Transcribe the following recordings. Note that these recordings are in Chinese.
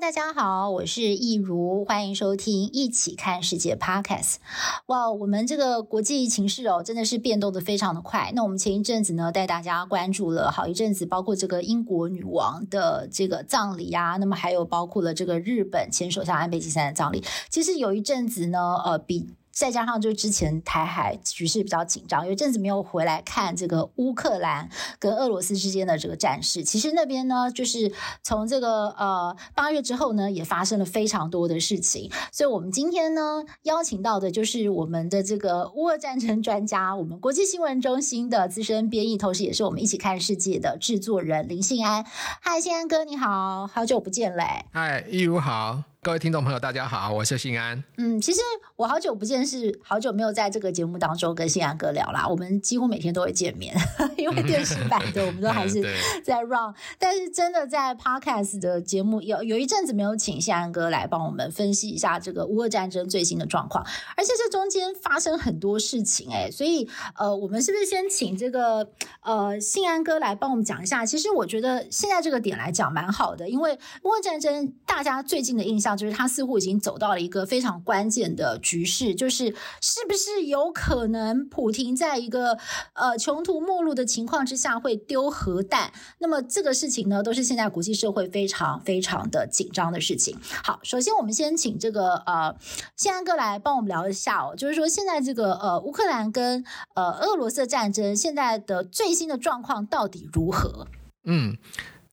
大家好，我是易如，欢迎收听《一起看世界》Podcast。哇，我们这个国际情势哦，真的是变动的非常的快。那我们前一阵子呢，带大家关注了好一阵子，包括这个英国女王的这个葬礼啊，那么还有包括了这个日本前首相安倍晋三的葬礼。其实有一阵子呢，呃，比。再加上，就之前台海局势比较紧张，有阵子没有回来看这个乌克兰跟俄罗斯之间的这个战事。其实那边呢，就是从这个呃八月之后呢，也发生了非常多的事情。所以我们今天呢，邀请到的就是我们的这个乌俄战争专家，我们国际新闻中心的资深编译，同时也是我们一起看世界的制作人林信安。嗨，信安哥，你好，好久不见嘞！嗨，一如好。各位听众朋友，大家好，我是信安。嗯，其实我好久不见，是好久没有在这个节目当中跟信安哥聊啦。我们几乎每天都会见面，因为电视版的我们都还是 在 run。但是真的在 podcast 的节目有有一阵子没有请信安哥来帮我们分析一下这个乌俄战争最新的状况，而且这中间发生很多事情哎、欸，所以呃，我们是不是先请这个呃信安哥来帮我们讲一下？其实我觉得现在这个点来讲蛮好的，因为乌俄战争大家最近的印象。就是他似乎已经走到了一个非常关键的局势，就是是不是有可能普丁在一个呃穷途末路的情况之下会丢核弹？那么这个事情呢，都是现在国际社会非常非常的紧张的事情。好，首先我们先请这个呃信安哥来帮我们聊一下哦，就是说现在这个呃乌克兰跟呃俄罗斯战争现在的最新的状况到底如何？嗯。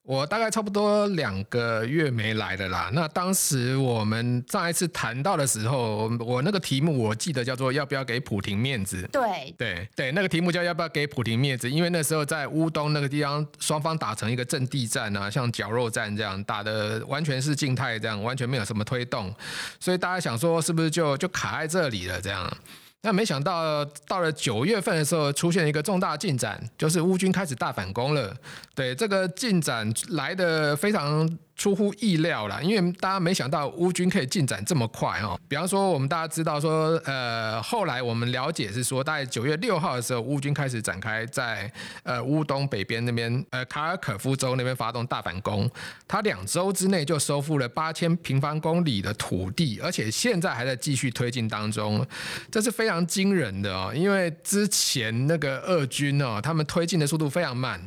我大概差不多两个月没来了啦。那当时我们上一次谈到的时候，我那个题目我记得叫做“要不要给普廷面子”。对对对，那个题目叫“要不要给普廷面子”，因为那时候在乌东那个地方，双方打成一个阵地战啊，像绞肉战这样打的，完全是静态这样，完全没有什么推动，所以大家想说是不是就就卡在这里了这样。那没想到，到了九月份的时候，出现一个重大进展，就是乌军开始大反攻了。对，这个进展来的非常。出乎意料啦，因为大家没想到乌军可以进展这么快哦。比方说，我们大家知道说，呃，后来我们了解是说，大概九月六号的时候，乌军开始展开在呃乌东北边那边，呃卡尔可夫州那边发动大反攻。他两周之内就收复了八千平方公里的土地，而且现在还在继续推进当中，这是非常惊人的哦。因为之前那个俄军哦，他们推进的速度非常慢。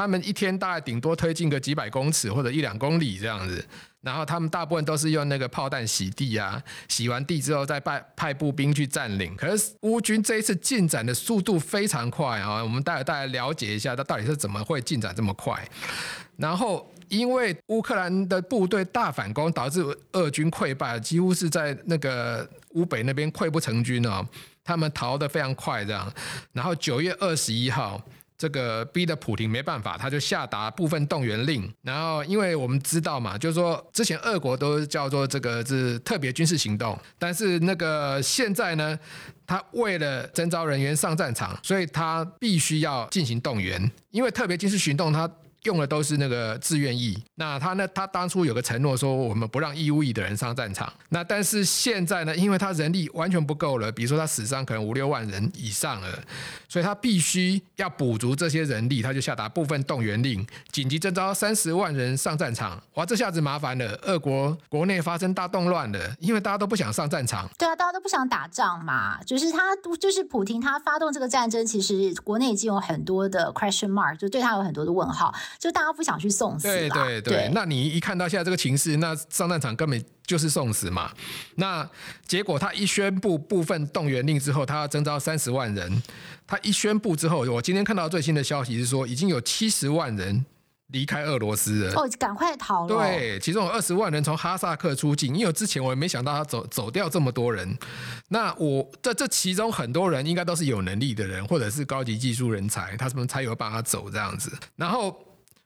他们一天大概顶多推进个几百公尺或者一两公里这样子，然后他们大部分都是用那个炮弹洗地啊，洗完地之后再派派步兵去占领。可是乌军这一次进展的速度非常快啊，我们待会大家了解一下，它到底是怎么会进展这么快。然后因为乌克兰的部队大反攻，导致俄军溃败，几乎是在那个乌北那边溃不成军啊，他们逃得非常快这样。然后九月二十一号。这个逼得普廷没办法，他就下达部分动员令。然后，因为我们知道嘛，就是说之前俄国都叫做这个是特别军事行动，但是那个现在呢，他为了征召人员上战场，所以他必须要进行动员，因为特别军事行动他。用的都是那个志愿役，那他呢？他当初有个承诺说，我们不让义务役的人上战场。那但是现在呢？因为他人力完全不够了，比如说他死伤可能五六万人以上了，所以他必须要补足这些人力，他就下达部分动员令，紧急征召三十万人上战场。哇，这下子麻烦了，俄国国内发生大动乱了，因为大家都不想上战场。对啊，大家都不想打仗嘛。就是他，就是普京，他发动这个战争，其实国内已经有很多的 question mark，就对他有很多的问号。就大家不想去送死，对对对。对那你一看到现在这个情势，那上战场根本就是送死嘛。那结果他一宣布部分动员令之后，他要征召三十万人。他一宣布之后，我今天看到最新的消息是说，已经有七十万人离开俄罗斯了。哦，赶快逃了。对，其中有二十万人从哈萨克出境，因为之前我也没想到他走走掉这么多人。那我这这其中很多人应该都是有能力的人，或者是高级技术人才，他们才有办法走这样子。然后。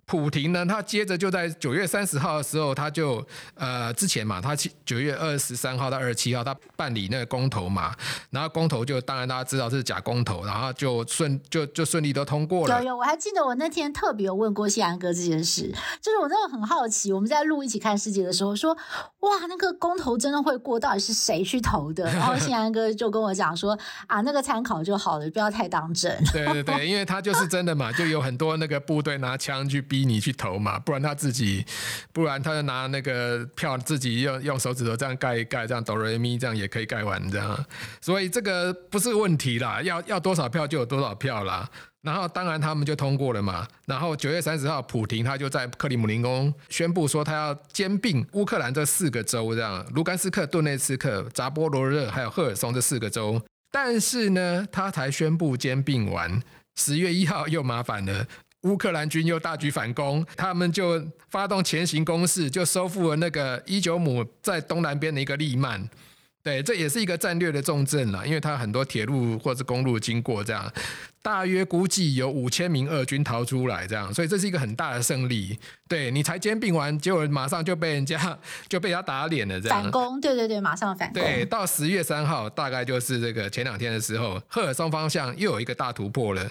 普廷呢，他接着就在九月三十号的时候，他就呃之前嘛，他九月二十三号到二十七号，他办理那个公投嘛，然后公投就当然大家知道是假公投，然后就顺就就顺利都通过了。有有，我还记得我那天特别有问过谢安哥这件事，就是我真的很好奇，我们在录一起看世界的时候说，哇，那个公投真的会过，到底是谁去投的？然后信安哥就跟我讲说，啊，那个参考就好了，不要太当真。对对对，因为他就是真的嘛，就有很多那个部队拿枪去。逼你去投嘛，不然他自己，不然他就拿那个票自己用用手指头这样盖一盖，这样哆来咪这样也可以盖完这样，所以这个不是问题啦，要要多少票就有多少票啦。然后当然他们就通过了嘛。然后九月三十号，普廷他就在克里姆林宫宣布说他要兼并乌克兰这四个州，这样卢甘斯克、顿内茨克、扎波罗热还有赫尔松这四个州。但是呢，他才宣布兼并完，十月一号又麻烦了。乌克兰军又大举反攻，他们就发动前行攻势，就收复了那个伊久姆在东南边的一个利曼。对，这也是一个战略的重镇了，因为它很多铁路或者是公路经过，这样大约估计有五千名俄军逃出来，这样，所以这是一个很大的胜利。对，你才兼并完，结果马上就被人家 就被他打脸了，这样。反攻，对对对，马上反攻。对，到十月三号，大概就是这个前两天的时候，赫尔松方向又有一个大突破了，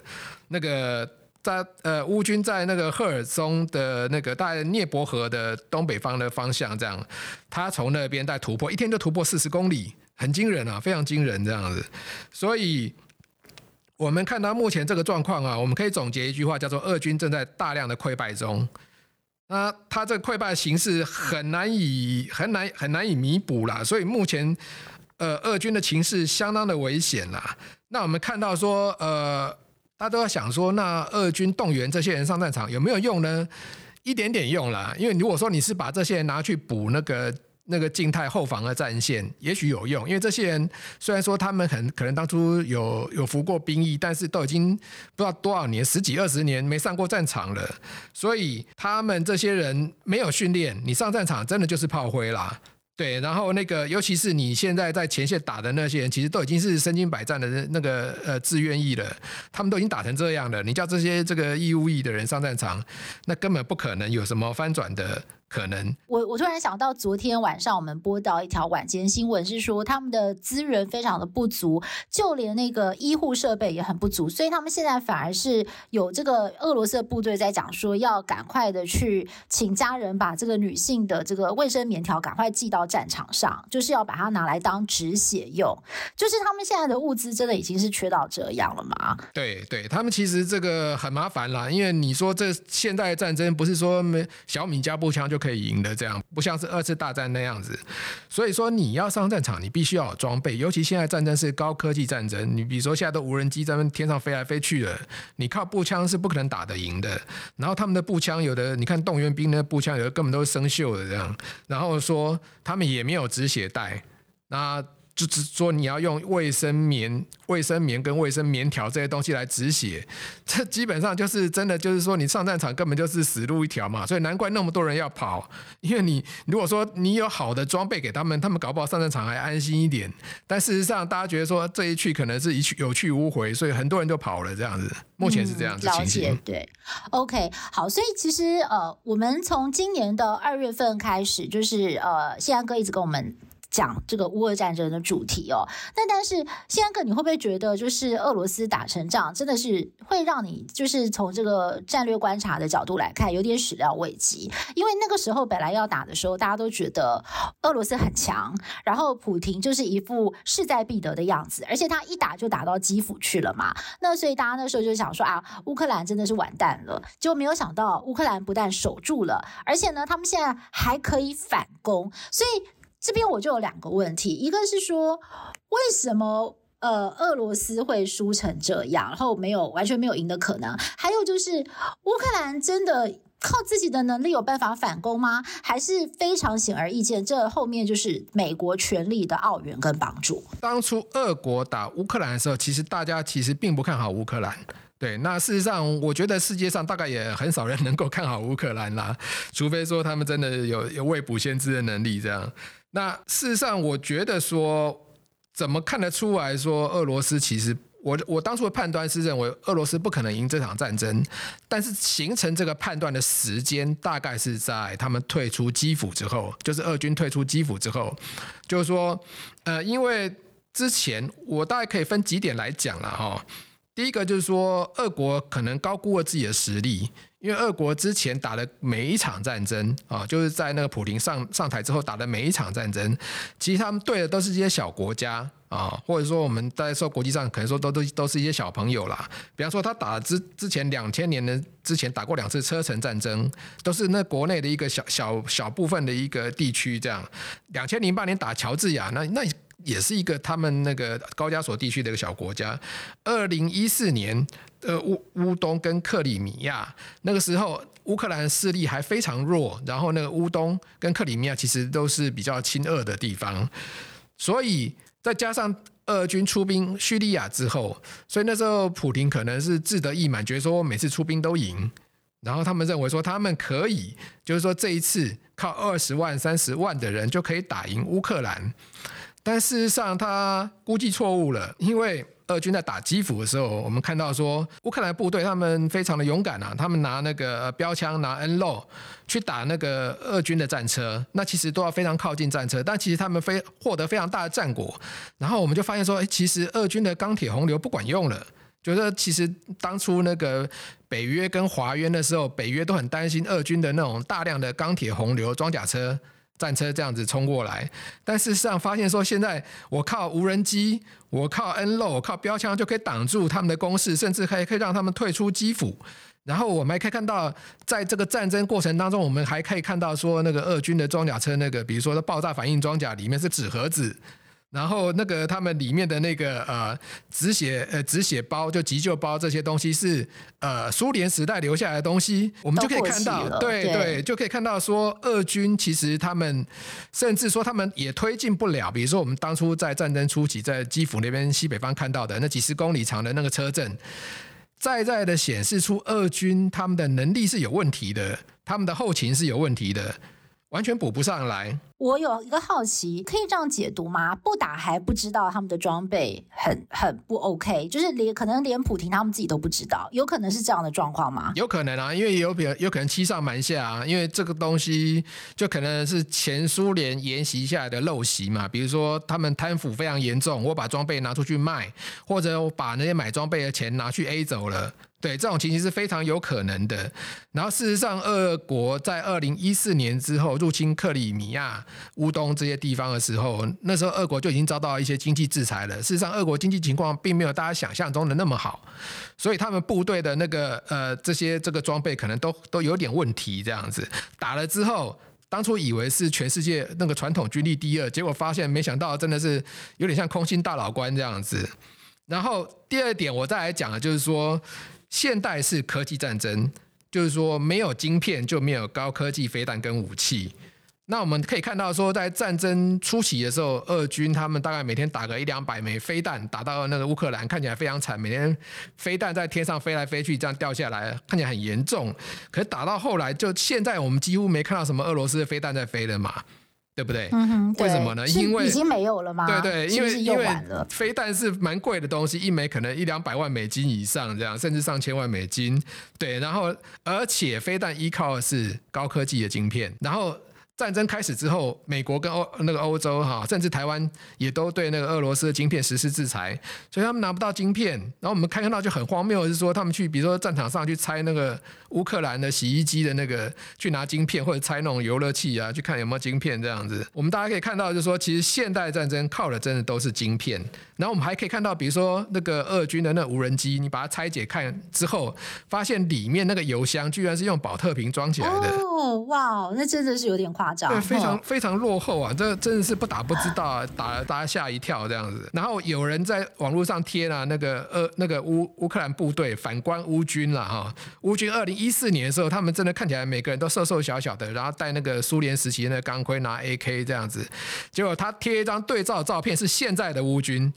那个。在呃，乌军在那个赫尔松的那个大概聂伯河的东北方的方向，这样，他从那边在突破，一天就突破四十公里，很惊人啊，非常惊人这样子。所以，我们看到目前这个状况啊，我们可以总结一句话，叫做俄军正在大量的溃败中。那他这溃败形势很难以很难很难以弥补啦，所以目前呃，俄军的情势相当的危险啦。那我们看到说呃。大家都要想说，那俄军动员这些人上战场有没有用呢？一点点用啦，因为如果说你是把这些人拿去补那个那个静态后防的战线，也许有用。因为这些人虽然说他们很可能当初有有服过兵役，但是都已经不知道多少年，十几二十年没上过战场了，所以他们这些人没有训练，你上战场真的就是炮灰啦。对，然后那个，尤其是你现在在前线打的那些人，其实都已经是身经百战的那个呃志愿役了，他们都已经打成这样了，你叫这些这个义务役的人上战场，那根本不可能有什么翻转的。可能我我突然想到，昨天晚上我们播到一条晚间新闻，是说他们的资源非常的不足，就连那个医护设备也很不足，所以他们现在反而是有这个俄罗斯的部队在讲说，要赶快的去请家人把这个女性的这个卫生棉条赶快寄到战场上，就是要把它拿来当止血用。就是他们现在的物资真的已经是缺到这样了吗？对对，他们其实这个很麻烦啦，因为你说这现代战争不是说没小米加步枪就可以赢的这样，不像是二次大战那样子。所以说你要上战场，你必须要有装备。尤其现在战争是高科技战争，你比如说现在都无人机在天上飞来飞去的，你靠步枪是不可能打得赢的。然后他们的步枪有的，你看动员兵的步枪有的根本都是生锈的这样。然后说他们也没有止血带，那。就只说你要用卫生棉、卫生棉跟卫生棉条这些东西来止血，这基本上就是真的，就是说你上战场根本就是死路一条嘛。所以难怪那么多人要跑，因为你如果说你有好的装备给他们，他们搞不好上战场还安心一点。但事实上，大家觉得说这一去可能是一去有去无回，所以很多人就跑了这样子。目前是这样子情形。嗯，对，OK，好，所以其实呃，我们从今年的二月份开始，就是呃，信安哥一直跟我们。讲这个乌俄战争的主题哦，那但是信安哥，你会不会觉得就是俄罗斯打成这样，真的是会让你就是从这个战略观察的角度来看，有点始料未及？因为那个时候本来要打的时候，大家都觉得俄罗斯很强，然后普亭就是一副势在必得的样子，而且他一打就打到基辅去了嘛，那所以大家那时候就想说啊，乌克兰真的是完蛋了，就没有想到乌克兰不但守住了，而且呢，他们现在还可以反攻，所以。这边我就有两个问题，一个是说，为什么呃俄罗斯会输成这样，然后没有完全没有赢的可能？还有就是乌克兰真的靠自己的能力有办法反攻吗？还是非常显而易见，这后面就是美国权力的奥援跟帮助。当初俄国打乌克兰的时候，其实大家其实并不看好乌克兰。对，那事实上，我觉得世界上大概也很少人能够看好乌克兰啦，除非说他们真的有有未卜先知的能力这样。那事实上，我觉得说，怎么看得出来说俄罗斯其实我我当初的判断是认为俄罗斯不可能赢这场战争，但是形成这个判断的时间大概是在他们退出基辅之后，就是俄军退出基辅之后，就是说，呃，因为之前我大概可以分几点来讲了哈。第一个就是说，俄国可能高估了自己的实力。因为俄国之前打的每一场战争啊，就是在那个普亭上上台之后打的每一场战争，其实他们对的都是这些小国家啊，或者说我们在说国际上可能说都都都是一些小朋友啦。比方说他打之之前两千年的之前打过两次车臣战争，都是那国内的一个小小小部分的一个地区这样。两千零八年打乔治亚，那那也是一个他们那个高加索地区的一个小国家。二零一四年。呃，乌乌东跟克里米亚那个时候，乌克兰势力还非常弱，然后那个乌东跟克里米亚其实都是比较亲俄的地方，所以再加上俄军出兵叙利亚之后，所以那时候普亭可能是志得意满，觉得说每次出兵都赢，然后他们认为说他们可以，就是说这一次靠二十万、三十万的人就可以打赢乌克兰，但事实上他估计错误了，因为。俄军在打基辅的时候，我们看到说乌克兰部队他们非常的勇敢啊，他们拿那个标枪、拿 N 肉去打那个俄军的战车，那其实都要非常靠近战车，但其实他们非获得非常大的战果。然后我们就发现说，哎，其实俄军的钢铁洪流不管用了。觉得其实当初那个北约跟华约的时候，北约都很担心俄军的那种大量的钢铁洪流装甲车。战车这样子冲过来，但事实上发现说，现在我靠无人机，我靠 nl 我靠标枪就可以挡住他们的攻势，甚至可以可以让他们退出基辅。然后我们还可以看到，在这个战争过程当中，我们还可以看到说，那个俄军的装甲车，那个比如说的爆炸反应装甲里面是纸盒子。然后那个他们里面的那个呃止血呃止血包就急救包这些东西是呃苏联时代留下来的东西，我们就可以看到，对对，对，就可以看到说俄军其实他们甚至说他们也推进不了，比如说我们当初在战争初期在基辅那边西北方看到的那几十公里长的那个车阵，再再的显示出俄军他们的能力是有问题的，他们的后勤是有问题的。完全补不上来。我有一个好奇，可以这样解读吗？不打还不知道他们的装备很很不 OK，就是连可能连普亭他们自己都不知道，有可能是这样的状况吗？有可能啊，因为有比有可能欺上瞒下啊，因为这个东西就可能是前苏联沿袭下来的陋习嘛。比如说他们贪腐非常严重，我把装备拿出去卖，或者我把那些买装备的钱拿去 A 走了。对，这种情形是非常有可能的。然后，事实上，俄国在二零一四年之后入侵克里米亚、乌东这些地方的时候，那时候俄国就已经遭到一些经济制裁了。事实上，俄国经济情况并没有大家想象中的那么好，所以他们部队的那个呃这些这个装备可能都都有点问题。这样子打了之后，当初以为是全世界那个传统军力第二，结果发现没想到真的是有点像空心大老官这样子。然后第二点，我再来讲的就是说。现代是科技战争，就是说没有晶片就没有高科技飞弹跟武器。那我们可以看到说，在战争初期的时候，俄军他们大概每天打个一两百枚飞弹，打到那个乌克兰，看起来非常惨，每天飞弹在天上飞来飞去，这样掉下来，看起来很严重。可是打到后来，就现在我们几乎没看到什么俄罗斯的飞弹在飞了嘛。对不对？嗯哼，为什么呢？因为已经没有了吗？对对，因为因为飞弹是蛮贵的东西，一枚可能一两百万美金以上，这样甚至上千万美金。对，然后而且飞弹依靠的是高科技的晶片，然后。战争开始之后，美国跟欧那个欧洲哈，甚至台湾也都对那个俄罗斯的晶片实施制裁，所以他们拿不到晶片。然后我们看看到就很荒谬是说，他们去比如说战场上去拆那个乌克兰的洗衣机的那个去拿晶片，或者拆那种游乐器啊，去看有没有晶片这样子。我们大家可以看到，就是说其实现代战争靠的真的都是晶片。然后我们还可以看到，比如说那个俄军的那无人机，你把它拆解看之后，发现里面那个油箱居然是用宝特瓶装起来的。哦，哇，那真的是有点夸。对，非常非常落后啊！这真的是不打不知道啊，打了大家吓一跳这样子。然后有人在网络上贴了那个呃那个乌乌克兰部队反观乌军了哈。乌军二零一四年的时候，他们真的看起来每个人都瘦瘦小小的，然后戴那个苏联时期那个钢盔，拿 AK 这样子。结果他贴一张对照照片，是现在的乌军。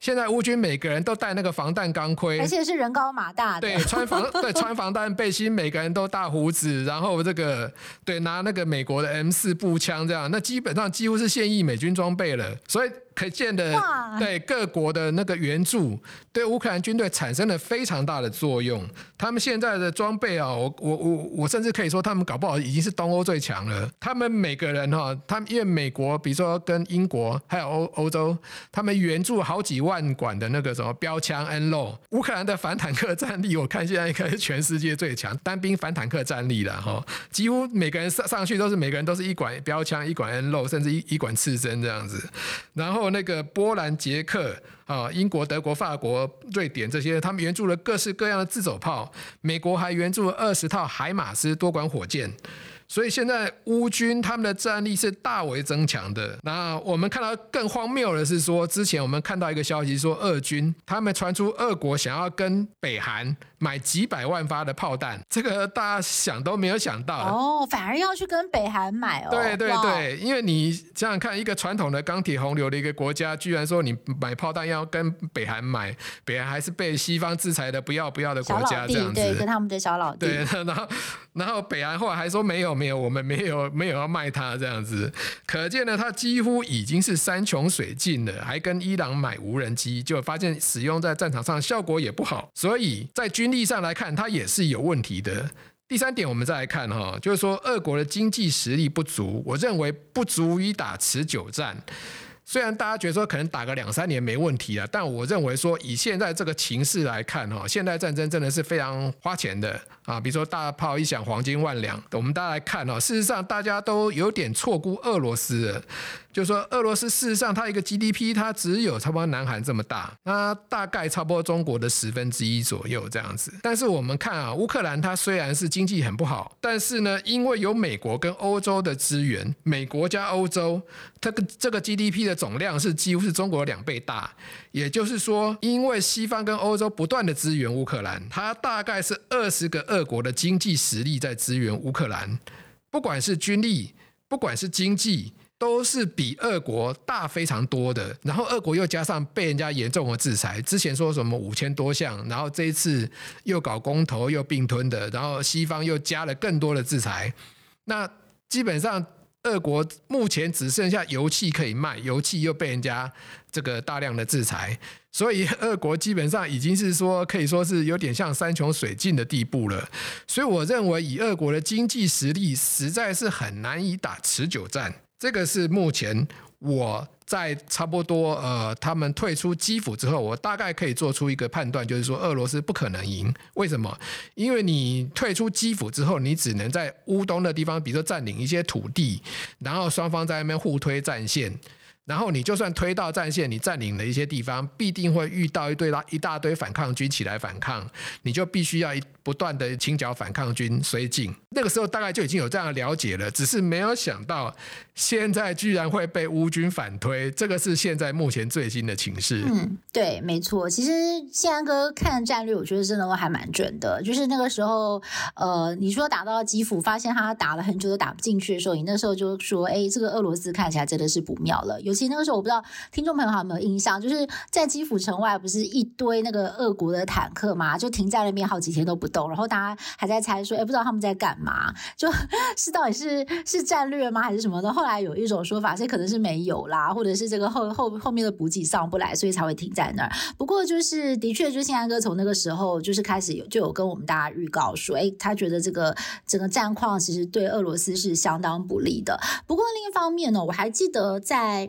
现在乌军每个人都戴那个防弹钢盔，而且是人高马大的。对，穿防对 穿防弹背心，每个人都大胡子，然后这个对拿那个美国的 M 四步枪这样，那基本上几乎是现役美军装备了，所以。可见的对各国的那个援助，对乌克兰军队产生了非常大的作用。他们现在的装备啊，我我我我甚至可以说，他们搞不好已经是东欧最强了。他们每个人哈，他们因为美国，比如说跟英国还有欧欧洲，他们援助好几万管的那个什么标枪 N 六，乌克兰的反坦克战力，我看现在应该是全世界最强单兵反坦克战力了哈。几乎每个人上上去都是每个人都是一管标枪，一管 N 六，甚至一一管刺针这样子。然后那个波兰、捷克啊、英国、德国、法国、瑞典这些，他们援助了各式各样的自走炮。美国还援助了二十套海马斯多管火箭。所以现在乌军他们的战力是大为增强的。那我们看到更荒谬的是说，之前我们看到一个消息说，俄军他们传出俄国想要跟北韩买几百万发的炮弹，这个大家想都没有想到哦，反而要去跟北韩买哦。对对对，因为你想想看，一个传统的钢铁洪流的一个国家，居然说你买炮弹要跟北韩买，北韩还是被西方制裁的不要不要的国家，这样子。对，跟他们的小老弟。对，然后然后北韩后来还说没有。没有，我们没有没有要卖它这样子，可见呢，它几乎已经是山穷水尽了，还跟伊朗买无人机，就发现使用在战场上效果也不好，所以在军力上来看，它也是有问题的。第三点，我们再来看哈，就是说，俄国的经济实力不足，我认为不足以打持久战。虽然大家觉得说可能打个两三年没问题啊，但我认为说以现在这个情势来看哈，现代战争真的是非常花钱的啊。比如说大炮一响，黄金万两。我们大家来看哦，事实上大家都有点错估俄罗斯了。就说，俄罗斯事实上它一个 GDP 它只有差不多南韩这么大，那大概差不多中国的十分之一左右这样子。但是我们看啊，乌克兰它虽然是经济很不好，但是呢，因为有美国跟欧洲的资源，美国加欧洲，它个这个 GDP 的总量是几乎是中国两倍大。也就是说，因为西方跟欧洲不断的支援乌克兰，它大概是二十个俄国的经济实力在支援乌克兰，不管是军力，不管是经济。都是比俄国大非常多的，然后俄国又加上被人家严重的制裁，之前说什么五千多项，然后这一次又搞公投又并吞的，然后西方又加了更多的制裁，那基本上俄国目前只剩下油气可以卖，油气又被人家这个大量的制裁，所以俄国基本上已经是说可以说是有点像山穷水尽的地步了，所以我认为以俄国的经济实力，实在是很难以打持久战。这个是目前我在差不多呃，他们退出基辅之后，我大概可以做出一个判断，就是说俄罗斯不可能赢。为什么？因为你退出基辅之后，你只能在乌东的地方，比如说占领一些土地，然后双方在那边互推战线。然后你就算推到战线，你占领了一些地方，必定会遇到一堆一大堆反抗军起来反抗，你就必须要不断的清剿反抗军绥靖。那个时候大概就已经有这样的了解了，只是没有想到现在居然会被乌军反推，这个是现在目前最新的情势。嗯，对，没错。其实宪安哥看战略，我觉得真的还蛮准的。就是那个时候，呃，你说打到基辅，发现他打了很久都打不进去的时候，你那时候就说，哎，这个俄罗斯看起来真的是不妙了。尤其那个时候，我不知道听众朋友还有没有印象，就是在基辅城外不是一堆那个俄国的坦克嘛，就停在那边好几天都不动，然后大家还在猜说，哎，不知道他们在干嘛，就 是到底是是战略吗，还是什么的？后来有一种说法，这可能是没有啦，或者是这个后后后面的补给上不来，所以才会停在那儿。不过就是的确，就宪安哥从那个时候就是开始有就有跟我们大家预告说，哎，他觉得这个整个战况其实对俄罗斯是相当不利的。不过另一方面呢，我还记得在。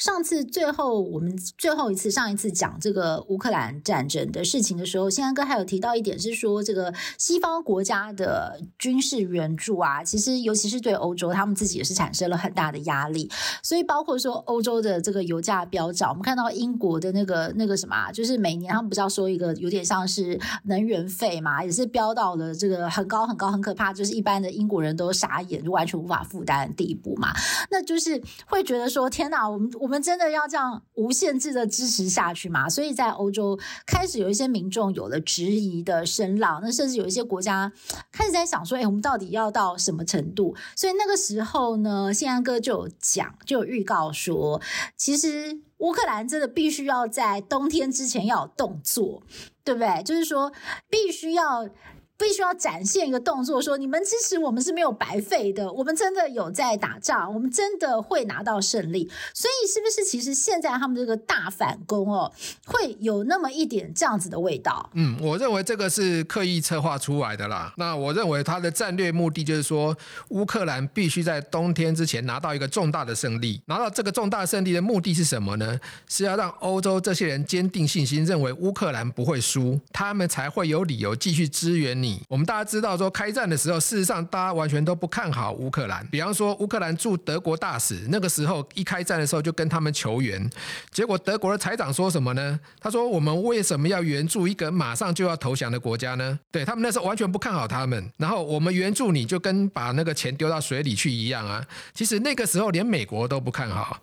上次最后我们最后一次上一次讲这个乌克兰战争的事情的时候，宪安哥还有提到一点是说，这个西方国家的军事援助啊，其实尤其是对欧洲，他们自己也是产生了很大的压力。所以包括说欧洲的这个油价飙涨，我们看到英国的那个那个什么啊，就是每年他们不是要收一个有点像是能源费嘛，也是飙到了这个很高很高很可怕，就是一般的英国人都傻眼，就完全无法负担的地步嘛。那就是会觉得说，天哪，我们我。我们真的要这样无限制的支持下去吗？所以在欧洲开始有一些民众有了质疑的声浪，那甚至有一些国家 开始在想说：“哎，我们到底要到什么程度？”所以那个时候呢，宪安哥就有讲，就有预告说，其实乌克兰真的必须要在冬天之前要有动作，对不对？就是说，必须要。必须要展现一个动作，说你们支持我们是没有白费的，我们真的有在打仗，我们真的会拿到胜利。所以是不是其实现在他们这个大反攻哦，会有那么一点这样子的味道？嗯，我认为这个是刻意策划出来的啦。那我认为他的战略目的就是说，乌克兰必须在冬天之前拿到一个重大的胜利。拿到这个重大胜利的目的是什么呢？是要让欧洲这些人坚定信心，认为乌克兰不会输，他们才会有理由继续支援你。我们大家知道，说开战的时候，事实上大家完全都不看好乌克兰。比方说，乌克兰驻德国大使那个时候一开战的时候就跟他们求援，结果德国的财长说什么呢？他说：“我们为什么要援助一个马上就要投降的国家呢？”对，他们那时候完全不看好他们。然后我们援助你就跟把那个钱丢到水里去一样啊。其实那个时候连美国都不看好。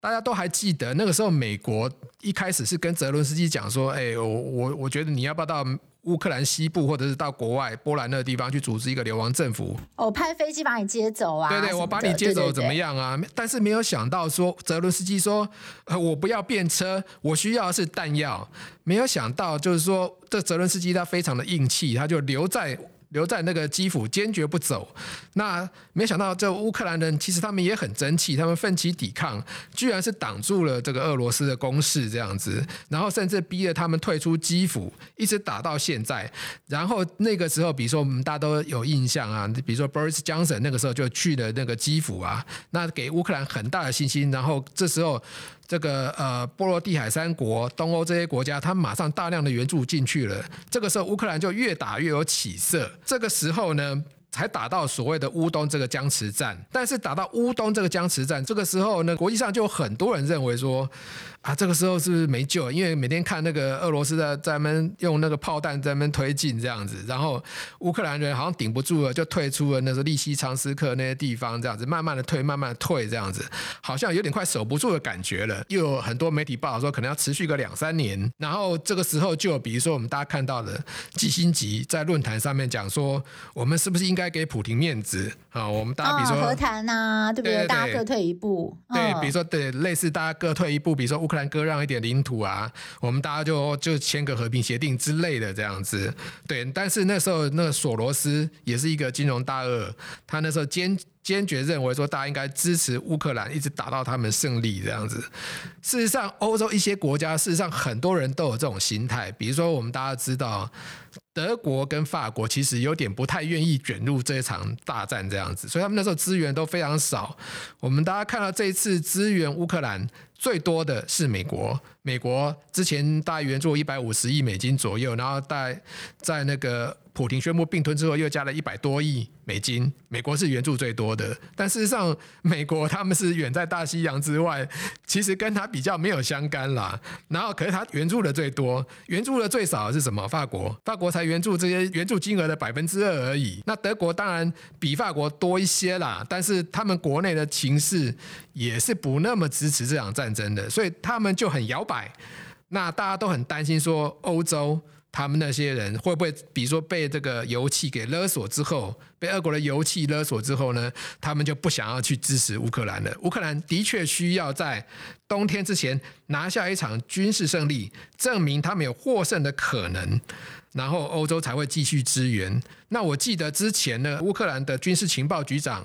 大家都还记得那个时候，美国一开始是跟泽伦斯基讲说：“哎，我我我觉得你要不要到？”乌克兰西部，或者是到国外波兰那个地方去组织一个流亡政府，哦，派飞机把你接走啊？对对，我把你接走怎么样啊？对对对，但是没有想到说，泽伦斯基说，呃，我不要便车，我需要的是弹药。没有想到就是说，这泽伦斯基他非常的硬气，他就留在。留在那个基辅，坚决不走。那没想到，这乌克兰人其实他们也很争气，他们奋起抵抗，居然是挡住了这个俄罗斯的攻势，这样子，然后甚至逼着他们退出基辅，一直打到现在。然后那个时候，比如说我们大家都有印象啊，比如说 Boris Johnson 那个时候就去了那个基辅啊，那给乌克兰很大的信心。然后这时候。这个呃，波罗的海三国、东欧这些国家，他们马上大量的援助进去了。这个时候，乌克兰就越打越有起色。这个时候呢，才打到所谓的乌东这个僵持战。但是打到乌东这个僵持战，这个时候呢，国际上就有很多人认为说。啊，这个时候是不是没救？因为每天看那个俄罗斯在在那边用那个炮弹在那边推进这样子，然后乌克兰人好像顶不住了，就退出了那个利西昌斯克那些地方，这样子慢慢的退，慢慢的退，这样子好像有点快守不住的感觉了。又有很多媒体报道说，可能要持续个两三年。然后这个时候就比如说我们大家看到的季辛吉在论坛上面讲说，我们是不是应该给普廷面子。啊？我们大家比如说、哦、和谈呐、啊，对不对？大家各退一步。对，比如说对，类似大家各退一步，比如说乌克兰割让一点领土啊，我们大家就就签个和平协定之类的这样子。对，但是那时候那个索罗斯也是一个金融大鳄，他那时候坚坚决认为说，大家应该支持乌克兰，一直打到他们胜利这样子。事实上，欧洲一些国家，事实上很多人都有这种心态，比如说我们大家知道。德国跟法国其实有点不太愿意卷入这一场大战这样子，所以他们那时候资源都非常少。我们大家看到这一次支援乌克兰最多的是美国，美国之前大概援助一百五十亿美金左右，然后在在那个。普廷宣布并吞之后，又加了一百多亿美金。美国是援助最多的，但事实上，美国他们是远在大西洋之外，其实跟他比较没有相干啦。然后，可是他援助的最多，援助的最少的是什么？法国，法国才援助这些援助金额的百分之二而已。那德国当然比法国多一些啦，但是他们国内的情势也是不那么支持这场战战争的，所以他们就很摇摆。那大家都很担心说，欧洲。他们那些人会不会，比如说被这个油气给勒索之后，被俄国的油气勒索之后呢？他们就不想要去支持乌克兰了。乌克兰的确需要在冬天之前拿下一场军事胜利，证明他们有获胜的可能。然后欧洲才会继续支援。那我记得之前呢，乌克兰的军事情报局长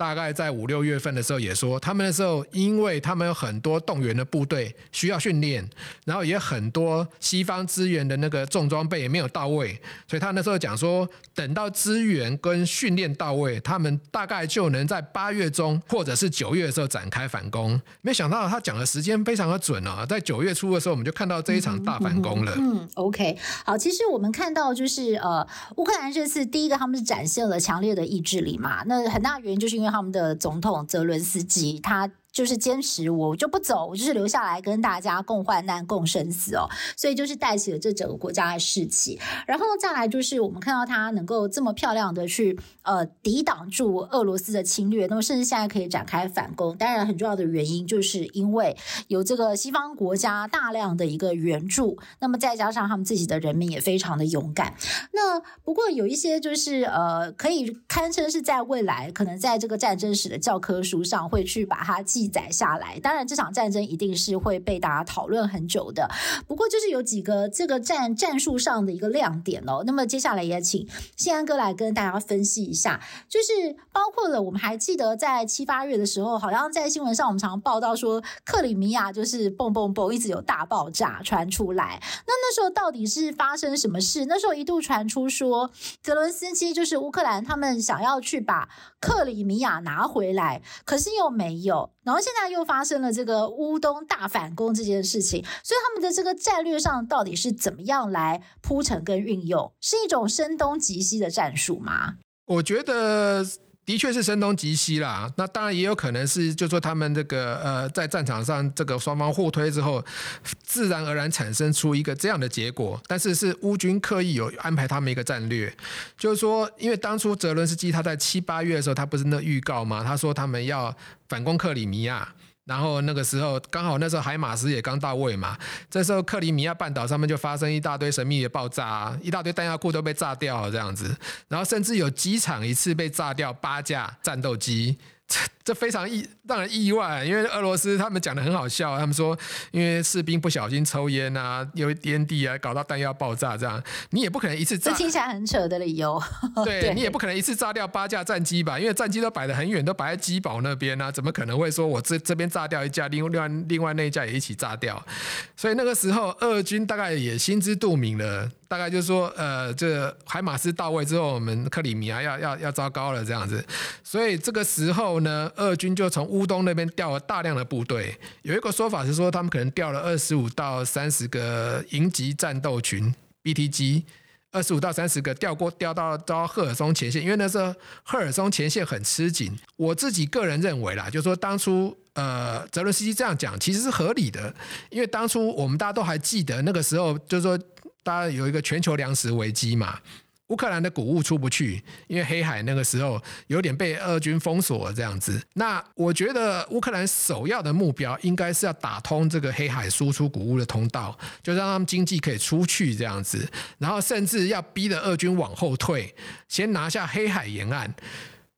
大概在五六月份的时候也说，他们那时候因为他们有很多动员的部队需要训练，然后也很多西方资源的那个重装备也没有到位，所以他那时候讲说，等到资源跟训练到位，他们大概就能在八月中或者是九月的时候展开反攻。没想到他讲的时间非常的准啊，在九月初的时候，我们就看到这一场大反攻了。嗯，嗯，嗯，OK，好，其实我们看到就是呃，乌克兰这次。第一个，他们是展现了强烈的意志力嘛，那很大原因就是因为他们的总统泽伦斯基他。就是坚持我就不走，我就是留下来跟大家共患难、共生死哦。所以就是带起了这整个国家的士气。然后再来就是我们看到他能够这么漂亮的去呃抵挡住俄罗斯的侵略，那么甚至现在可以展开反攻。当然，很重要的原因就是因为有这个西方国家大量的一个援助，那么再加上他们自己的人民也非常的勇敢。那不过有一些就是呃可以堪称是在未来可能在这个战争史的教科书上会去把它记。记载下来。当然，这场战争一定是会被大家讨论很久的。不过，就是有几个这个战战术上的一个亮点哦。那么接下来也请信安哥来跟大家分析一下，就是包括了我们还记得在七八月的时候，好像在新闻上我们常报道说克里米亚就是蹦蹦蹦一直有大爆炸传出来。那那时候到底是发生什么事？那时候一度传出说泽伦斯基就是乌克兰他们想要去把克里米亚拿回来，可是又没有。然后现在又发生了这个乌东大反攻这件事情，所以他们的这个战略上到底是怎么样来铺陈跟运用？是一种声东击西的战术吗？我觉得。的确是声东击西啦，那当然也有可能是，就说他们这个呃，在战场上这个双方互推之后，自然而然产生出一个这样的结果。但是是乌军刻意有安排他们一个战略，就是说，因为当初泽伦斯基他在七八月的时候，他不是那预告吗？他说他们要反攻克里米亚。然后那个时候刚好那时候海马斯也刚到位嘛，这时候克里米亚半岛上面就发生一大堆神秘的爆炸，一大堆弹药库都被炸掉了这样子，然后甚至有机场一次被炸掉八架战斗机。这非常意让人意外，因为俄罗斯他们讲的很好笑，他们说因为士兵不小心抽烟啊，有烟蒂啊，搞到弹药爆炸这样，你也不可能一次炸。这听起来很扯的理由。对，对你也不可能一次炸掉八架战机吧？因为战机都摆得很远，都摆在机堡那边啊，怎么可能会说我这这边炸掉一架，另另外另外那一架也一起炸掉？所以那个时候俄军大概也心知肚明了。大概就是说，呃，这海马斯到位之后，我们克里米亚要要要糟糕了这样子，所以这个时候呢，俄军就从乌东那边调了大量的部队。有一个说法是说，他们可能调了二十五到三十个营级战斗群 （BTG），二十五到三十个调过调到到赫尔松前线，因为那时候赫尔松前线很吃紧。我自己个人认为啦，就是说当初呃泽伦斯基这样讲其实是合理的，因为当初我们大家都还记得那个时候，就是说。大家有一个全球粮食危机嘛，乌克兰的谷物出不去，因为黑海那个时候有点被俄军封锁了这样子。那我觉得乌克兰首要的目标应该是要打通这个黑海输出谷物的通道，就让他们经济可以出去这样子，然后甚至要逼着俄军往后退，先拿下黑海沿岸。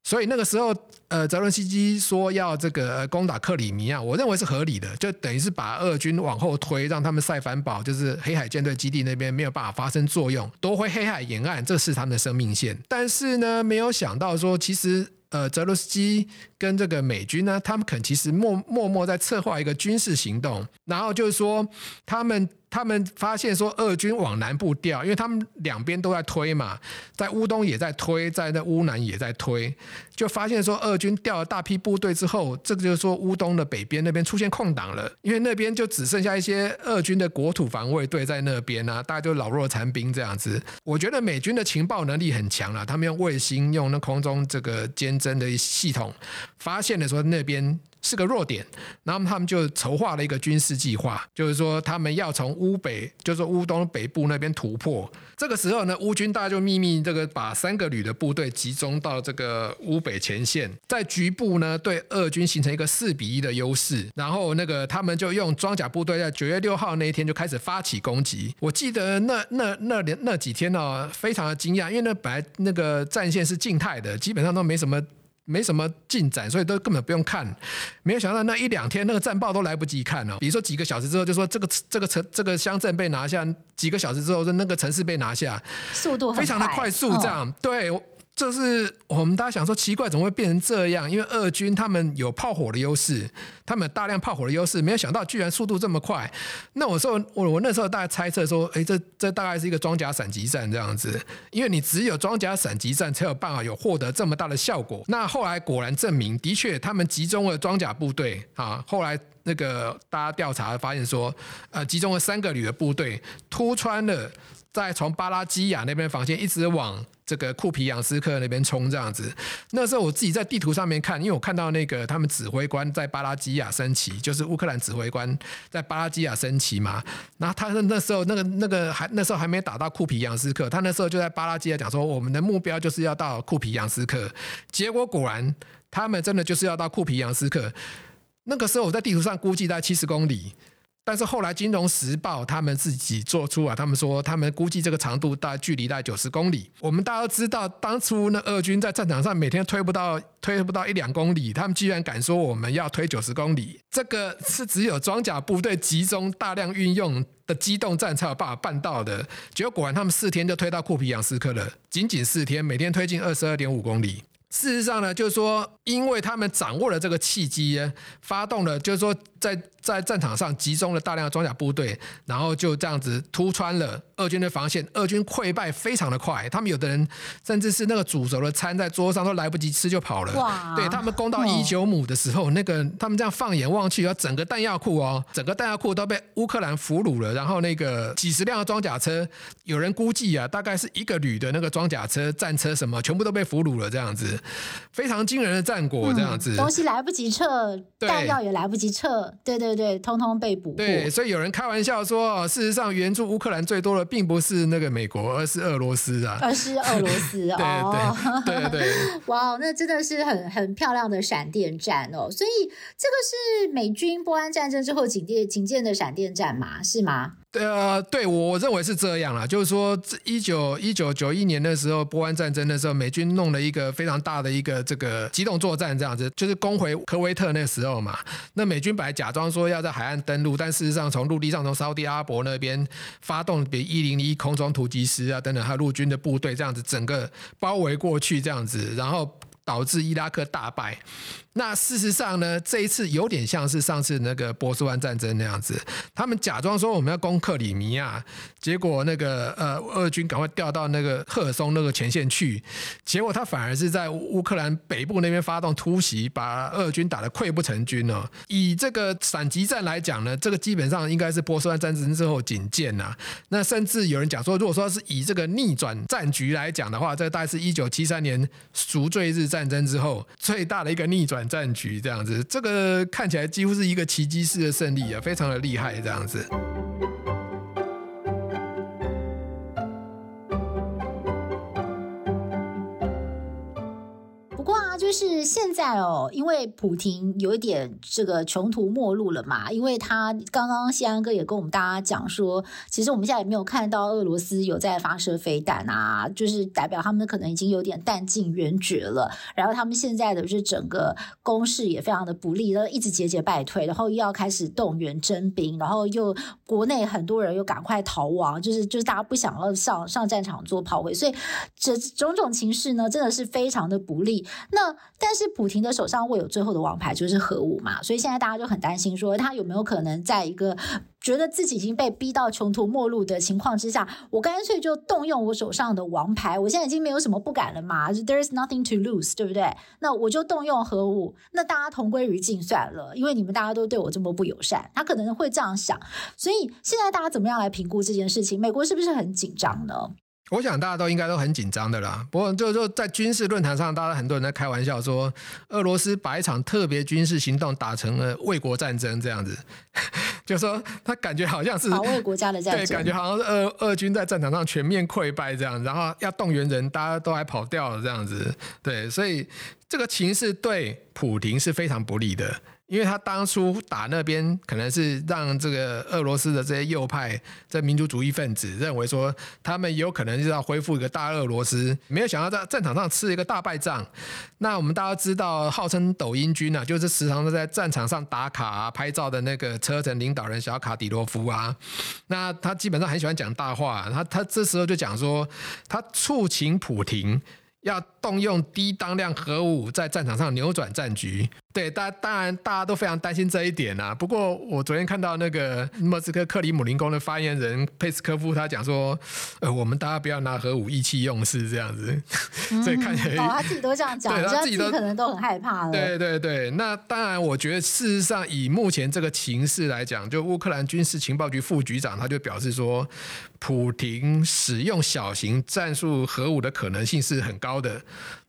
所以那个时候，呃，泽伦斯基说要这个攻打克里米亚，我认为是合理的，就等于是把俄军往后推，让他们塞凡堡，就是黑海舰队基地那边没有办法发生作用，夺回黑海沿岸，这是他们的生命线。但是呢，没有想到说，其实呃，泽伦斯基跟这个美军呢，他们肯其实默默默在策划一个军事行动，然后就是说他们。他们发现说，俄军往南部调，因为他们两边都在推嘛，在乌东也在推，在那乌南也在推，就发现说，俄军调了大批部队之后，这个就是说，乌东的北边那边出现空档了，因为那边就只剩下一些俄军的国土防卫队在那边啊，大概就老弱残兵这样子。我觉得美军的情报能力很强了，他们用卫星、用那空中这个监侦的系统，发现了说那边。是个弱点，然后他们就筹划了一个军事计划，就是说他们要从乌北，就是乌东北部那边突破。这个时候呢，乌军大就秘密这个把三个旅的部队集中到这个乌北前线，在局部呢对俄军形成一个四比一的优势。然后那个他们就用装甲部队在九月六号那一天就开始发起攻击。我记得那那那那，几天呢、非常的惊讶，因为那本来那个战线是静态的，基本上都没什么。没什么进展，所以都根本不用看。没有想到那一两天，那个战报都来不及看哦。比如说几个小时之后，就说这个这个城这个乡镇被拿下；几个小时之后，说那个城市被拿下，速度非常的快速，这样、哦、对。这是我们大家想说奇怪，怎么会变成这样？因为俄军他们有炮火的优势，他们大量炮火的优势，没有想到居然速度这么快。那我说我我那时候大概猜测说，哎，这这大概是一个装甲闪击战这样子，因为你只有装甲闪击战才有办法有获得这么大的效果。那后来果然证明，的确他们集中了装甲部队啊。后来那个大家调查发现说，呃，集中了三个旅的部队突穿了。再从巴拉基亚那边防线一直往这个库皮扬斯克那边冲，这样子。那时候我自己在地图上面看，因为我看到那个他们指挥官在巴拉基亚升旗，就是乌克兰指挥官在巴拉基亚升旗嘛。然后他那时候那个那个还那时候还没打到库皮扬斯克，他那时候就在巴拉基亚讲说，我们的目标就是要到库皮扬斯克。结果果然他们真的就是要到库皮扬斯克。那个时候我在地图上估计在七十公里。但是后来《金融时报》他们自己做出啊，他们说他们估计这个长度大概距离大概九十公里。我们大家都知道，当初那俄军在战场上每天推不到 推不到一两公里，他们居然敢说我们要推九十公里，这个是只有装甲部队集中大量运用的机动战才有办法办到的。结果果然他们四天就推到库皮扬斯克了，仅仅四天，每天推进二十二点五公里。事实上呢，就是说，因为他们掌握了这个契机，发动了，就是说。在在战场上集中了大量的装甲部队，然后就这样子突穿了俄军的防线。俄军溃败非常的快，他们有的人甚至是那个煮熟的餐在桌上都来不及吃就跑了。哇！对他们攻到伊久姆的时候，那个他们这样放眼望去，整个弹药库哦，整个弹药库都被乌克兰俘虏了。然后那个几十辆的装甲车，有人估计啊，大概是一个旅的那个装甲车、战车什么，全部都被俘虏了。这样子，非常惊人的战果。这样子，东西来不及撤，弹药也来不及撤。对对对，通通被捕。对，所以有人开玩笑说，事实上援助乌克兰最多的并不是那个美国，而是俄罗斯啊，而是俄罗斯哦。对 对对，对，哇，那真的是很很漂亮的闪电战哦。所以这个是美军波安战争之后警戒警戒的闪电战嘛？是吗？呃，对，我认为是这样啦，就是说，一九一九九一年的时候，波湾战争的时候，美军弄了一个非常大的一个这个机动作战，这样子，就是攻回科威特那时候嘛。那美军本来假装说要在海岸登陆，但事实上从陆地上从沙地阿拉伯那边发动，比如一零一空中突击师啊等等，还有陆军的部队这样子，整个包围过去这样子，然后导致伊拉克大败。那事实上呢，这一次有点像是上次那个波斯湾战争那样子，他们假装说我们要攻克里米亚，结果那个呃俄军赶快调到那个赫尔松那个前线去，结果他反而是在乌克兰北部那边发动突袭，把俄军打得溃不成军哦。以这个闪击战来讲呢，这个基本上应该是波斯湾战争之后仅见呐。那甚至有人讲说，如果说是以这个逆转战局来讲的话，这大概是一九七三年赎罪日战争之后最大的一个逆转战局这样子，这个看起来几乎是一个奇迹式的胜利啊，非常的厉害这样子。是现在哦，因为普亭有一点这个穷途末路了嘛，因为他刚刚谢安哥也跟我们大家讲说，其实我们现在也没有看到俄罗斯有在发射飞弹啊，就是代表他们可能已经有点弹尽援绝了。然后他们现在的就是整个攻势也非常的不利，然后一直节节败退，然后又要开始动员征兵，然后又国内很多人又赶快逃亡，就是就是大家不想要上上战场做炮灰，所以这种种情势呢，真的是非常的不利。那但是普亭的手上握有最后的王牌，就是核武嘛，所以现在大家就很担心，说他有没有可能在一个觉得自己已经被逼到穷途末路的情况之下，我干脆就动用我手上的王牌，我现在已经没有什么不敢了嘛，There is nothing to lose，对不对？那我就动用核武，那大家同归于尽算了，因为你们大家都对我这么不友善，他可能会这样想。所以现在大家怎么样来评估这件事情？美国是不是很紧张呢？我想大家都应该都很紧张的啦。不过，就就在军事论坛上，大家很多人在开玩笑说，俄罗斯把一场特别军事行动打成了卫国战争这样子，就说他感觉好像是保卫国家的战争，对，感觉好像是俄俄军在战场上全面溃败这样，然后要动员人，大家都还跑掉了这样子，对，所以这个情势对普廷是非常不利的。因为他当初打那边，可能是让这个俄罗斯的这些右派、这民族主义分子认为说，他们有可能是要恢复一个大俄罗斯，没有想到在战场上吃一个大败仗。那我们大家知道，号称抖音军啊，就是时常都在战场上打卡啊、拍照的那个车臣领导人小卡迪罗夫啊。那他基本上很喜欢讲大话，他他这时候就讲说，他促请普廷要动用低当量核武在战场上扭转战局。对，当当然大家都非常担心这一点啊。不过我昨天看到那个莫斯科克里姆林宫的发言人佩斯科夫，他讲说，呃，我们大家不要拿核武意气用事这样子。嗯、所以看起来，哦，他自己都这样讲，对他自己都可能都很害怕了。对对对，那当然，我觉得事实上以目前这个情势来讲，就乌克兰军事情报局副局长他就表示说，普廷使用小型战术核武的可能性是很高的。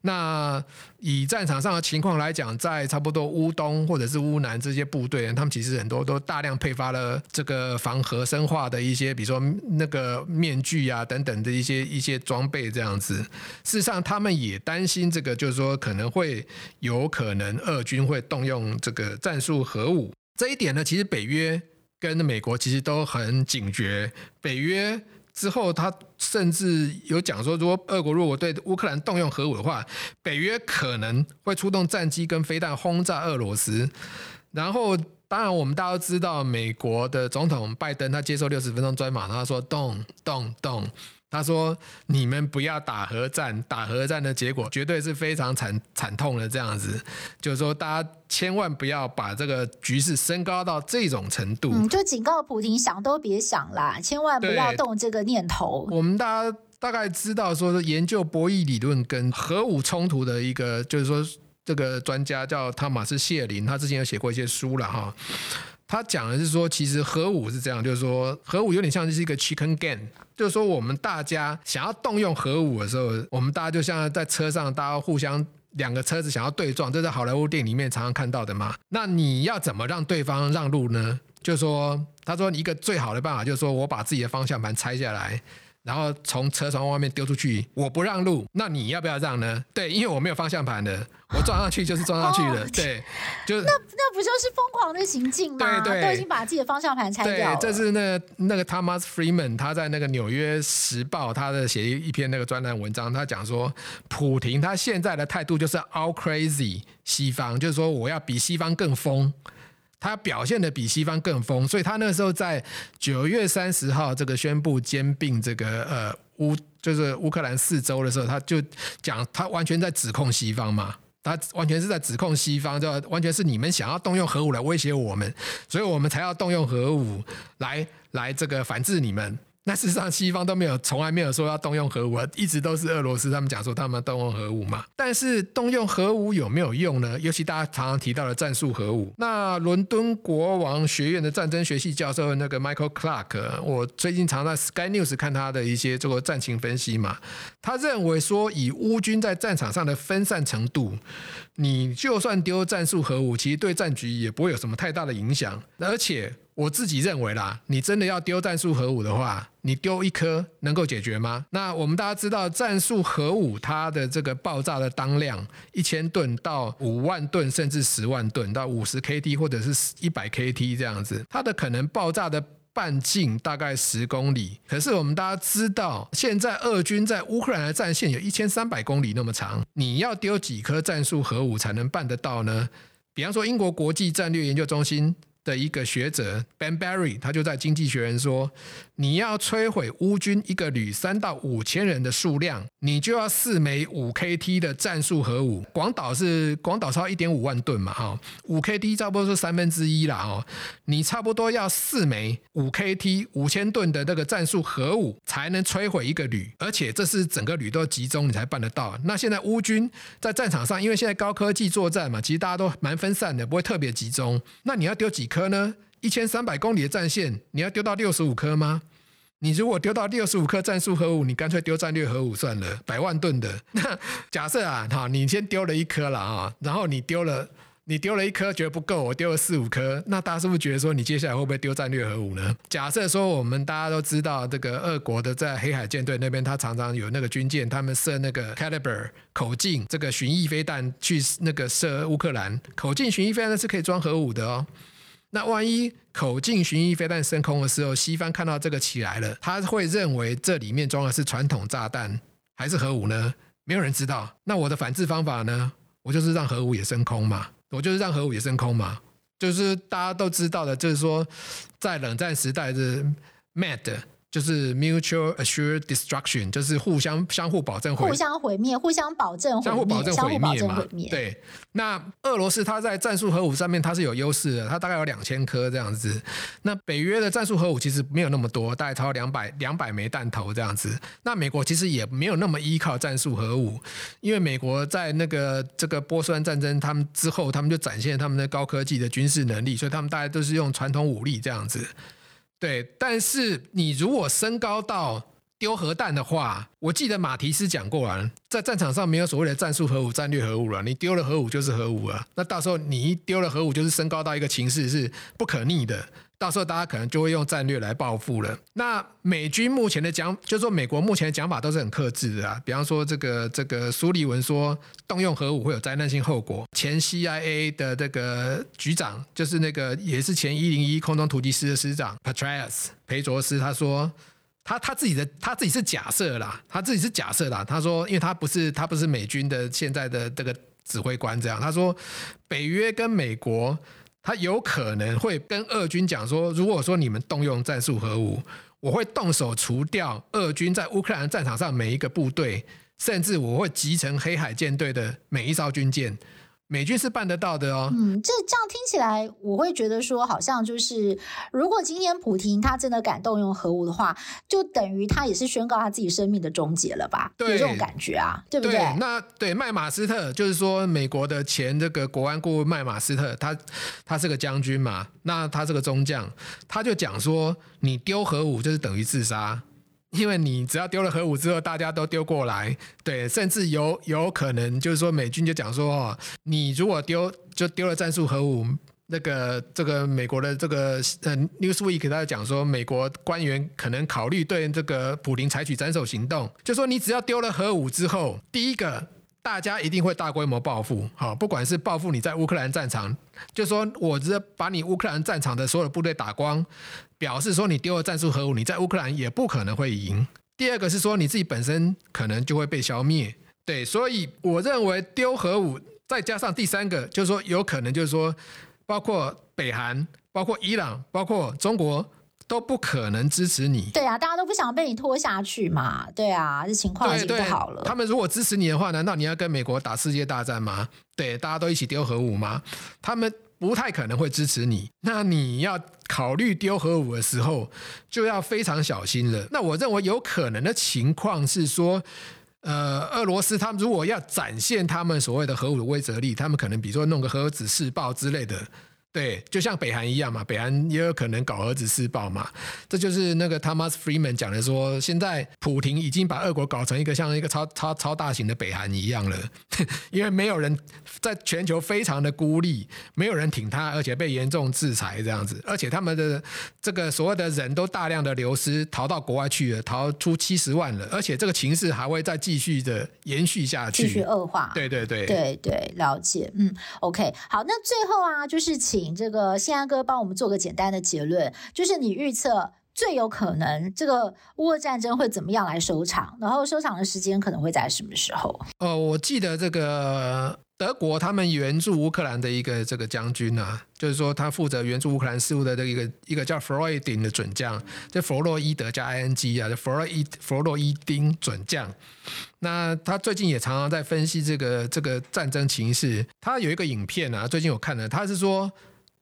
那以战场上的情况来讲，在差不多乌东或者是乌南这些部队，他们其实很多都大量配发了这个防核生化的一些，比如说那个面具啊等等的一些一些装备这样子。事实上，他们也担心这个，就是说可能会有可能俄军会动用这个战术核武。这一点呢，其实北约。跟美国其实都很警觉。北约之后，他甚至有讲说，如果俄国如果对乌克兰动用核武的话，北约可能会出动战机跟飞弹轰炸俄罗斯。然后，当然我们大家都知道，美国的总统拜登他接受六十分钟专访，他说动动动。他说：“你们不要打核战，打核战的结果绝对是非常惨惨痛的。这样子，就是说，大家千万不要把这个局势升高到这种程度。嗯，就警告普京，想都别想啦，千万不要动这个念头。我们大家大概知道，说研究博弈理论跟核武冲突的一个，就是说，这个专家叫汤马斯谢林，他之前有写过一些书了哈。他讲的是说，其实核武是这样，就是说，核武有点像是一个 chicken game。”就是说，我们大家想要动用核武的时候，我们大家就像在车上，大家互相两个车子想要对撞，这是好莱坞电影里面常常看到的嘛。那你要怎么让对方让路呢？就是说，他说一个最好的办法就是说我把自己的方向盘拆下来。然后从车窗外面丢出去，我不让路，那你要不要让呢？对，因为我没有方向盘的，我撞上去就是撞上去了。哦、对，就那那不就是疯狂的行径吗？对对，都已经把自己的方向盘拆掉了。对，这是那那个 Thomas Friedman 他在那个《纽约时报》他的写一篇那个专栏文章，他讲说，普廷他现在的态度就是 all crazy 西方，就是说我要比西方更疯。他表现的比西方更疯，所以他那时候在九月三十号这个宣布兼并这个呃乌就是乌克兰四周的时候，他就讲他完全在指控西方嘛，他完全是在指控西方，就完全是你们想要动用核武来威胁我们，所以我们才要动用核武来来这个反制你们。那事实上，西方都没有，从来没有说要动用核武，一直都是俄罗斯他们讲说他们动用核武嘛。但是动用核武有没有用呢？尤其大家常常提到的战术核武。那伦敦国王学院的战争学系教授那个 Michael Clark，我最近常在 Sky News 看他的一些这个战情分析嘛。他认为说，以乌军在战场上的分散程度，你就算丢战术核武，其实对战局也不会有什么太大的影响，而且。我自己认为啦，你真的要丢战术核武的话，你丢一颗能够解决吗？那我们大家知道，战术核武它的这个爆炸的当量一千吨到五万吨，甚至十万吨到五十 KT 或者是一百 KT 这样子，它的可能爆炸的半径大概十公里。可是我们大家知道，现在俄军在乌克兰的战线有一千三百公里那么长，你要丢几颗战术核武才能办得到呢？比方说，英国国际战略研究中心。的一个学者 Ben Barry，他就在《经济学人》说。你要摧毁乌军一个旅三到五千人的数量，你就要四枚五 KT 的战术核武。广岛是广岛超一点五万吨嘛，哈，五 KT 差不多是三分之一啦，哈，你差不多要四枚五 KT 五千吨的那个战术核武才能摧毁一个旅，而且这是整个旅都集中你才办得到。那现在乌军在战场上，因为现在高科技作战嘛，其实大家都蛮分散的，不会特别集中。那你要丢几颗呢？一千三百公里的战线，你要丢到六十五颗吗？你如果丢到六十五颗战术核武，你干脆丢战略核武算了，百万吨的。那假设啊，哈，你先丢了一颗了啊，然后你丢了，你丢了一颗觉得不够，我丢了四五颗，那大家是不是觉得说你接下来会不会丢战略核武呢？假设说我们大家都知道，这个俄国的在黑海舰队那边，他常常有那个军舰，他们射那个 Caliber 口径这个巡弋飞弹去那个射乌克兰，口径巡弋飞弹是可以装核武的哦。那万一口径巡弋飞弹升空的时候，西方看到这个起来了，他会认为这里面装的是传统炸弹还是核武呢？没有人知道。那我的反制方法呢？我就是让核武也升空嘛，我就是让核武也升空嘛，就是大家都知道的，就是说在冷战时代是 MAD。就是 mutual assured destruction，就是互相相互保证毁，互相毁灭，互相保证毁灭，相互保证毁灭嘛。灭。对，那俄罗斯它在战术核武上面它是有优势的，它大概有两千颗这样子。那北约的战术核武其实没有那么多，大概超两百两百枚弹头这样子。那美国其实也没有那么依靠战术核武，因为美国在那个这个波斯湾战争他们之后，他们就展现他们的高科技的军事能力，所以他们大家都是用传统武力这样子。对，但是你如果升高到丢核弹的话，我记得马提斯讲过啊，在战场上没有所谓的战术核武、战略核武了，你丢了核武就是核武啊。那到时候你一丢了核武，就是升高到一个情势是不可逆的。到时候大家可能就会用战略来报复了。那美军目前的讲，就是说美国目前的讲法都是很克制的啊。比方说这个这个苏利文说动用核武会有灾难性后果。前 CIA 的这个局长，就是那个也是前一零一空中突击师的师长 Petraeus 裴卓斯，他说他他自己的他自己是假设啦，他自己是假设啦。他说，因为他不是他不是美军的现在的这个指挥官，这样他说北约跟美国。他有可能会跟俄军讲说，如果说你们动用战术核武，我会动手除掉俄军在乌克兰战场上每一个部队，甚至我会集成黑海舰队的每一艘军舰。美军是办得到的哦。嗯，这这样听起来，我会觉得说，好像就是，如果今天普亭他真的敢动用核武的话，就等于他也是宣告他自己生命的终结了吧？对，有这种感觉啊，对不对？对，那对麦马斯特，就是说美国的前这个国安顾问麦马斯特，他他是个将军嘛，那他是个中将，他就讲说，你丢核武就是等于自杀。因为你只要丢了核武之后，大家都丢过来，对，甚至有有可能就是说美军就讲说哦，你如果丢就丢了战术核武，那个这个美国的这个呃 Newsweek 他讲说，美国官员可能考虑对这个普林采取斩首行动，就说你只要丢了核武之后，第一个。大家一定会大规模报复，好，不管是报复你在乌克兰战场，就说我直接把你乌克兰战场的所有部队打光，表示说你丢了战术核武，你在乌克兰也不可能会赢。第二个是说你自己本身可能就会被消灭，对，所以我认为丢核武，再加上第三个，就是说有可能就是说，包括北韩、包括伊朗、包括中国。都不可能支持你。对啊，大家都不想被你拖下去嘛。对啊，这情况已经不好了。他们如果支持你的话，难道你要跟美国打世界大战吗？对，大家都一起丢核武吗？他们不太可能会支持你。那你要考虑丢核武的时候，就要非常小心了。那我认为有可能的情况是说，呃，俄罗斯他们如果要展现他们所谓的核武的威慑力，他们可能比如说弄个核子试爆之类的。对，就像北韩一样嘛，北韩也有可能搞核子试爆嘛。这就是那个 Thomas Friedman 讲的说，现在普廷已经把俄国搞成一个像一个超超超大型的北韩一样了，因为没有人在全球非常的孤立，没有人挺他，而且被严重制裁这样子，而且他们的这个所有的人都大量的流失，逃到国外去了，逃出七十万了，而且这个情势还会再继续的延续下去，继续恶化。对对对对对，了解。嗯，OK，好，那最后啊，就是请。请这个信安哥帮我们做个简单的结论，就是你预测最有可能这个乌俄战争会怎么样来收场，然后收场的时间可能会在什么时候？呃，我记得这个德国他们援助乌克兰的一个这个将军啊，就是说他负责援助乌克兰事务的这一个一个叫弗洛伊丁的准将，就弗洛伊德加 ing 啊，就弗洛伊弗洛伊丁准将。那他最近也常常在分析这个这个战争情势，他有一个影片啊，最近我看了，他是说。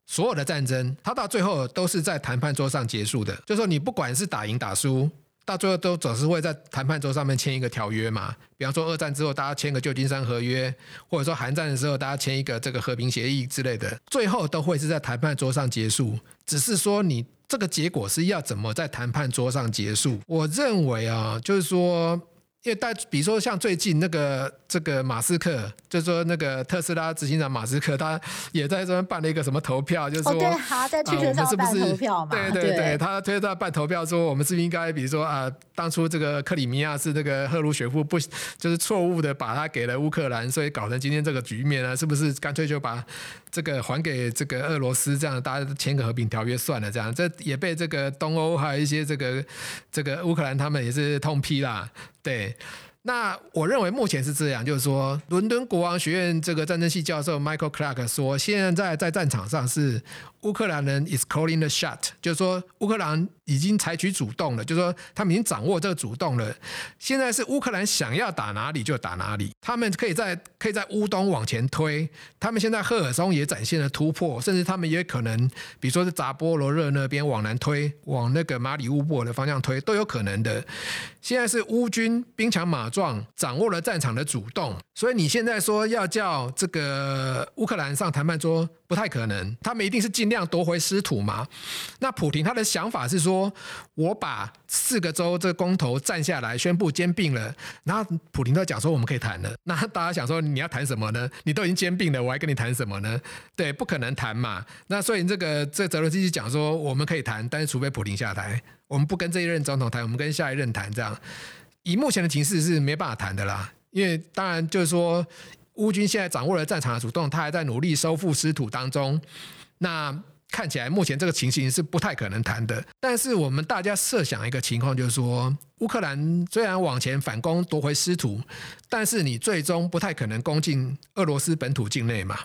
所有的战争，它到最后都是在谈判桌上结束的。就说，你不管是打赢打输，到最后都总是会在谈判桌上面签一个条约嘛。比方说，二战之后大家签个旧金山合约，或者说韩战的时候大家签一个这个和平协议之类的，最后都会是在谈判桌上结束。只是说你这个结果是要怎么在谈判桌上结束？我认为啊，就是说。因为大，比如说像最近那个这个马斯克，就是说那个特斯拉执行长马斯克，他也在这边办了一个什么投票，就是说，对他在推特上办投票嘛？对对对，他推特上办投票说，我们是不是应该，比如说啊，当初这个克里米亚是这个赫鲁雪夫不就是错误的把它给了乌克兰，所以搞成今天这个局面呢？是不是干脆就把这个还给这个俄罗斯，这样大家签个和平条约算了？这样，这也被这个东欧还有一些这个这个乌克兰他们也是痛批啦。对，那我认为目前是这样，就是说，伦敦国王学院这个战争系教授 Michael Clark 说，现在在战场上是。乌克兰人 is calling the shot，就是说乌克兰已经采取主动了，就是说他们已经掌握这个主动了。现在是乌克兰想要打哪里就打哪里，他们可以在可以在乌东往前推。他们现在赫尔松也展现了突破，甚至他们也可能，比如说是扎波罗热那边往南推，往那个马里乌波尔的方向推都有可能的。现在是乌军兵强马壮，掌握了战场的主动。所以你现在说要叫这个乌克兰上谈判桌，不太可能。他们一定是尽量夺回失土嘛。那普亭他的想法是说，我把四个州这个公投占下来，宣布兼并了。然后普亭都讲说我们可以谈了。那大家想说你要谈什么呢？你都已经兼并了，我还跟你谈什么呢？对，不可能谈嘛。那所以这个这泽伦斯基讲说我们可以谈，但是除非普亭下台，我们不跟这一任总统谈，我们跟下一任谈这样。以目前的情势是没办法谈的啦，因为当然就是说，乌军现在掌握了战场的主动，他还在努力收复失土当中。那看起来目前这个情形是不太可能谈的。但是我们大家设想一个情况，就是说，乌克兰虽然往前反攻夺回失土，但是你最终不太可能攻进俄罗斯本土境内嘛？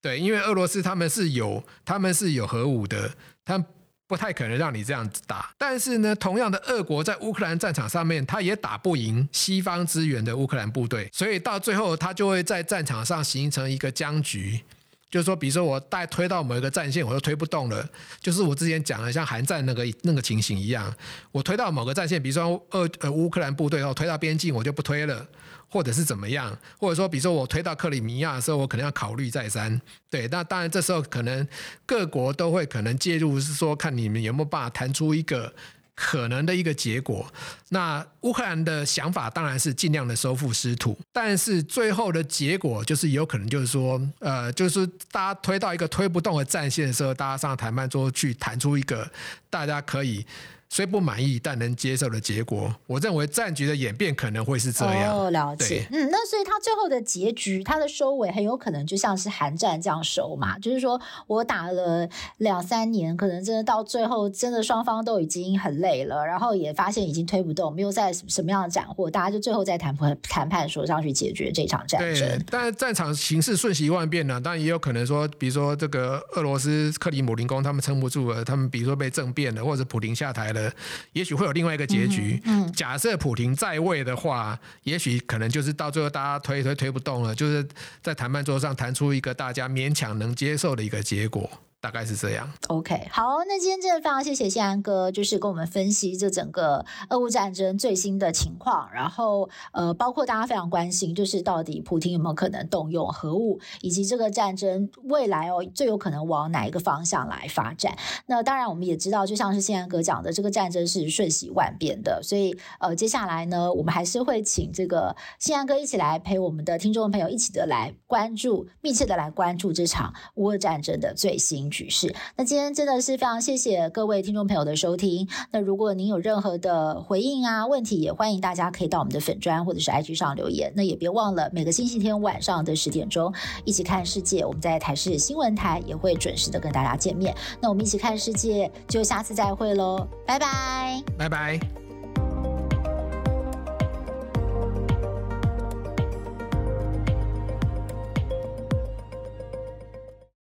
对，因为俄罗斯他们是有他们是有核武的，他。不太可能让你这样子打，但是呢，同样的，俄国在乌克兰战场上面，他也打不赢西方支援的乌克兰部队，所以到最后，他就会在战场上形成一个僵局，就是说，比如说我带推到某一个战线，我就推不动了，就是我之前讲的像韩战那个那个情形一样，我推到某个战线，比如说俄呃乌克兰部队，后推到边境，我就不推了。或者是怎么样，或者说，比如说我推到克里米亚的时候，我可能要考虑再三。对，那当然这时候可能各国都会可能介入，是说看你们有没有办法谈出一个可能的一个结果。那乌克兰的想法当然是尽量的收复失土，但是最后的结果就是有可能就是说，呃，就是大家推到一个推不动的战线的时候，大家上谈判桌去谈出一个大家可以。虽不满意，但能接受的结果。我认为战局的演变可能会是这样。哦，了解。嗯，那所以他最后的结局，他的收尾很有可能就像是韩战这样收嘛？就是说我打了两三年，可能真的到最后，真的双方都已经很累了，然后也发现已经推不动，没有在什么样的斩获，大家就最后在谈判谈判桌上去解决这场战争。对，但是战场形势瞬息万变呢，当然也有可能说，比如说这个俄罗斯克里姆林宫他们撑不住了，他们比如说被政变了，或者普林下台了。也许会有另外一个结局。嗯，假设普廷在位的话，也许可能就是到最后大家推推推不动了，就是在谈判桌上谈出一个大家勉强能接受的一个结果。大概是这样。OK，好，那今天真的非常谢谢宪安哥，就是跟我们分析这整个俄乌战争最新的情况，然后呃，包括大家非常关心，就是到底普京有没有可能动用核武，以及这个战争未来哦最有可能往哪一个方向来发展。那当然，我们也知道，就像是宪安哥讲的，这个战争是瞬息万变的，所以呃，接下来呢，我们还是会请这个宪安哥一起来陪我们的听众朋友一起的来关注，密切的来关注这场乌俄战争的最新局势。那今天真的是非常谢谢各位听众朋友的收听。那如果您有任何的回应啊、问题，也欢迎大家可以到我们的粉专或者是 IG 上留言。那也别忘了每个星期天晚上的十点钟，一起看世界。我们在台视新闻台也会准时的跟大家见面。那我们一起看世界，就下次再会喽，拜拜，拜拜。